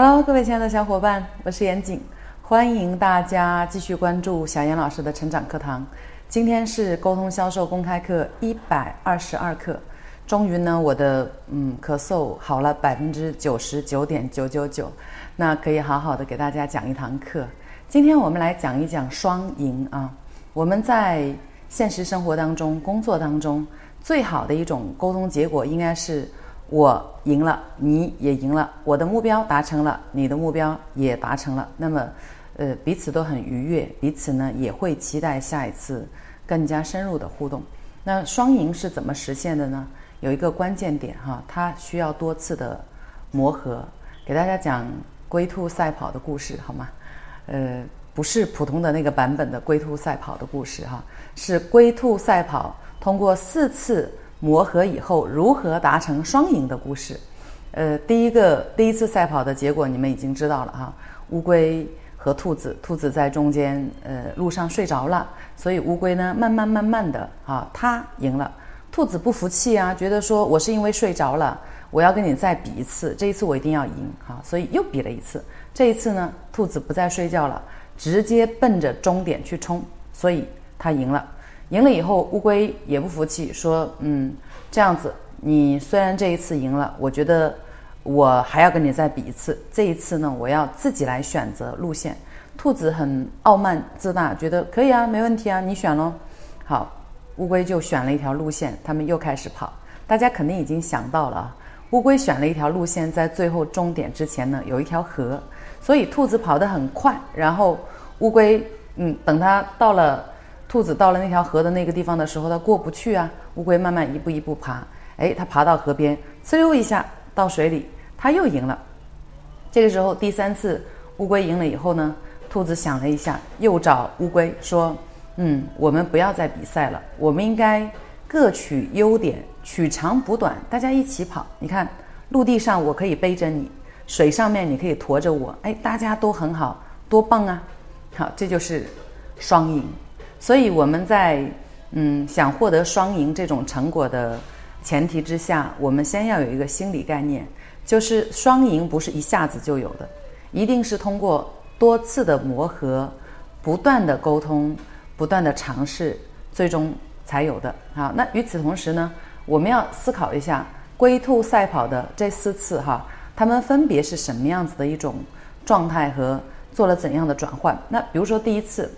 Hello，各位亲爱的小伙伴，我是严谨，欢迎大家继续关注小严老师的成长课堂。今天是沟通销售公开课一百二十二课，终于呢，我的嗯咳嗽好了百分之九十九点九九九，那可以好好的给大家讲一堂课。今天我们来讲一讲双赢啊，我们在现实生活当中、工作当中，最好的一种沟通结果应该是。我赢了，你也赢了，我的目标达成了，你的目标也达成了。那么，呃，彼此都很愉悦，彼此呢也会期待下一次更加深入的互动。那双赢是怎么实现的呢？有一个关键点哈，它需要多次的磨合。给大家讲龟兔赛跑的故事好吗？呃，不是普通的那个版本的龟兔赛跑的故事哈，是龟兔赛跑通过四次。磨合以后如何达成双赢的故事？呃，第一个第一次赛跑的结果你们已经知道了哈，乌龟和兔子，兔子在中间呃路上睡着了，所以乌龟呢慢慢慢慢的啊，它赢了。兔子不服气啊，觉得说我是因为睡着了，我要跟你再比一次，这一次我一定要赢哈，所以又比了一次。这一次呢，兔子不再睡觉了，直接奔着终点去冲，所以它赢了。赢了以后，乌龟也不服气，说：“嗯，这样子，你虽然这一次赢了，我觉得我还要跟你再比一次。这一次呢，我要自己来选择路线。”兔子很傲慢自大，觉得可以啊，没问题啊，你选喽。好，乌龟就选了一条路线，他们又开始跑。大家肯定已经想到了啊，乌龟选了一条路线，在最后终点之前呢，有一条河，所以兔子跑得很快，然后乌龟，嗯，等它到了。兔子到了那条河的那个地方的时候，它过不去啊。乌龟慢慢一步一步爬，哎，它爬到河边，呲溜一下到水里，它又赢了。这个时候第三次乌龟赢了以后呢，兔子想了一下，又找乌龟说：“嗯，我们不要再比赛了，我们应该各取优点，取长补短，大家一起跑。你看，陆地上我可以背着你，水上面你可以驮着我，哎，大家都很好，多棒啊！好，这就是双赢。”所以我们在嗯想获得双赢这种成果的前提之下，我们先要有一个心理概念，就是双赢不是一下子就有的，一定是通过多次的磨合、不断的沟通、不断的尝试，最终才有的。好，那与此同时呢，我们要思考一下龟兔赛跑的这四次哈，他们分别是什么样子的一种状态和做了怎样的转换？那比如说第一次。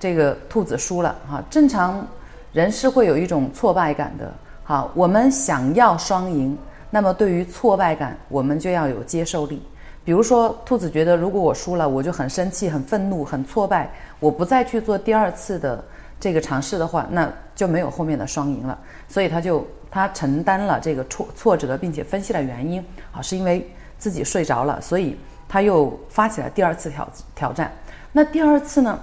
这个兔子输了哈，正常人是会有一种挫败感的。好，我们想要双赢，那么对于挫败感，我们就要有接受力。比如说，兔子觉得如果我输了，我就很生气、很愤怒、很挫败，我不再去做第二次的这个尝试的话，那就没有后面的双赢了。所以他就他承担了这个挫挫折，并且分析了原因。好，是因为自己睡着了，所以他又发起了第二次挑挑战。那第二次呢？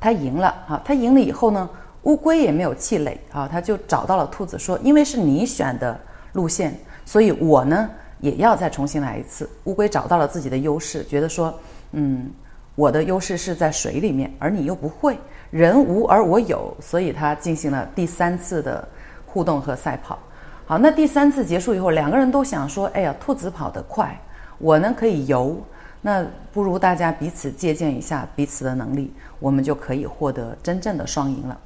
他赢了啊，他赢了以后呢，乌龟也没有气馁啊，他就找到了兔子说：“因为是你选的路线，所以我呢也要再重新来一次。”乌龟找到了自己的优势，觉得说：“嗯，我的优势是在水里面，而你又不会，人无而我有，所以他进行了第三次的互动和赛跑。好，那第三次结束以后，两个人都想说：“哎呀，兔子跑得快，我呢可以游。”那不如大家彼此借鉴一下彼此的能力，我们就可以获得真正的双赢了。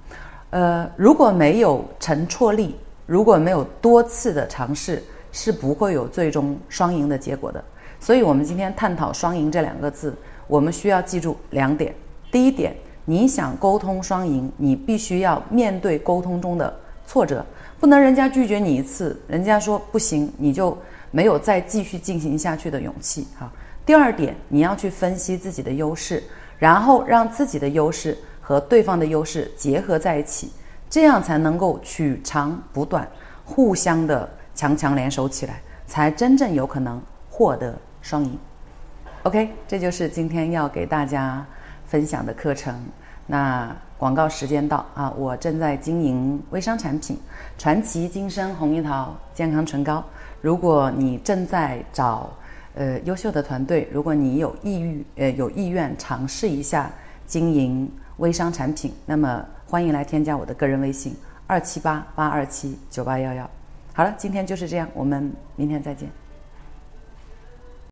呃，如果没有沉错力，如果没有多次的尝试，是不会有最终双赢的结果的。所以，我们今天探讨“双赢”这两个字，我们需要记住两点。第一点，你想沟通双赢，你必须要面对沟通中的挫折，不能人家拒绝你一次，人家说不行，你就没有再继续进行下去的勇气哈。第二点，你要去分析自己的优势，然后让自己的优势和对方的优势结合在一起，这样才能够取长补短，互相的强强联手起来，才真正有可能获得双赢。OK，这就是今天要给大家分享的课程。那广告时间到啊，我正在经营微商产品传奇金生红樱桃健康唇膏，如果你正在找。呃，优秀的团队，如果你有意欲，呃，有意愿尝试一下经营微商产品，那么欢迎来添加我的个人微信二七八八二七九八幺幺。好了，今天就是这样，我们明天再见。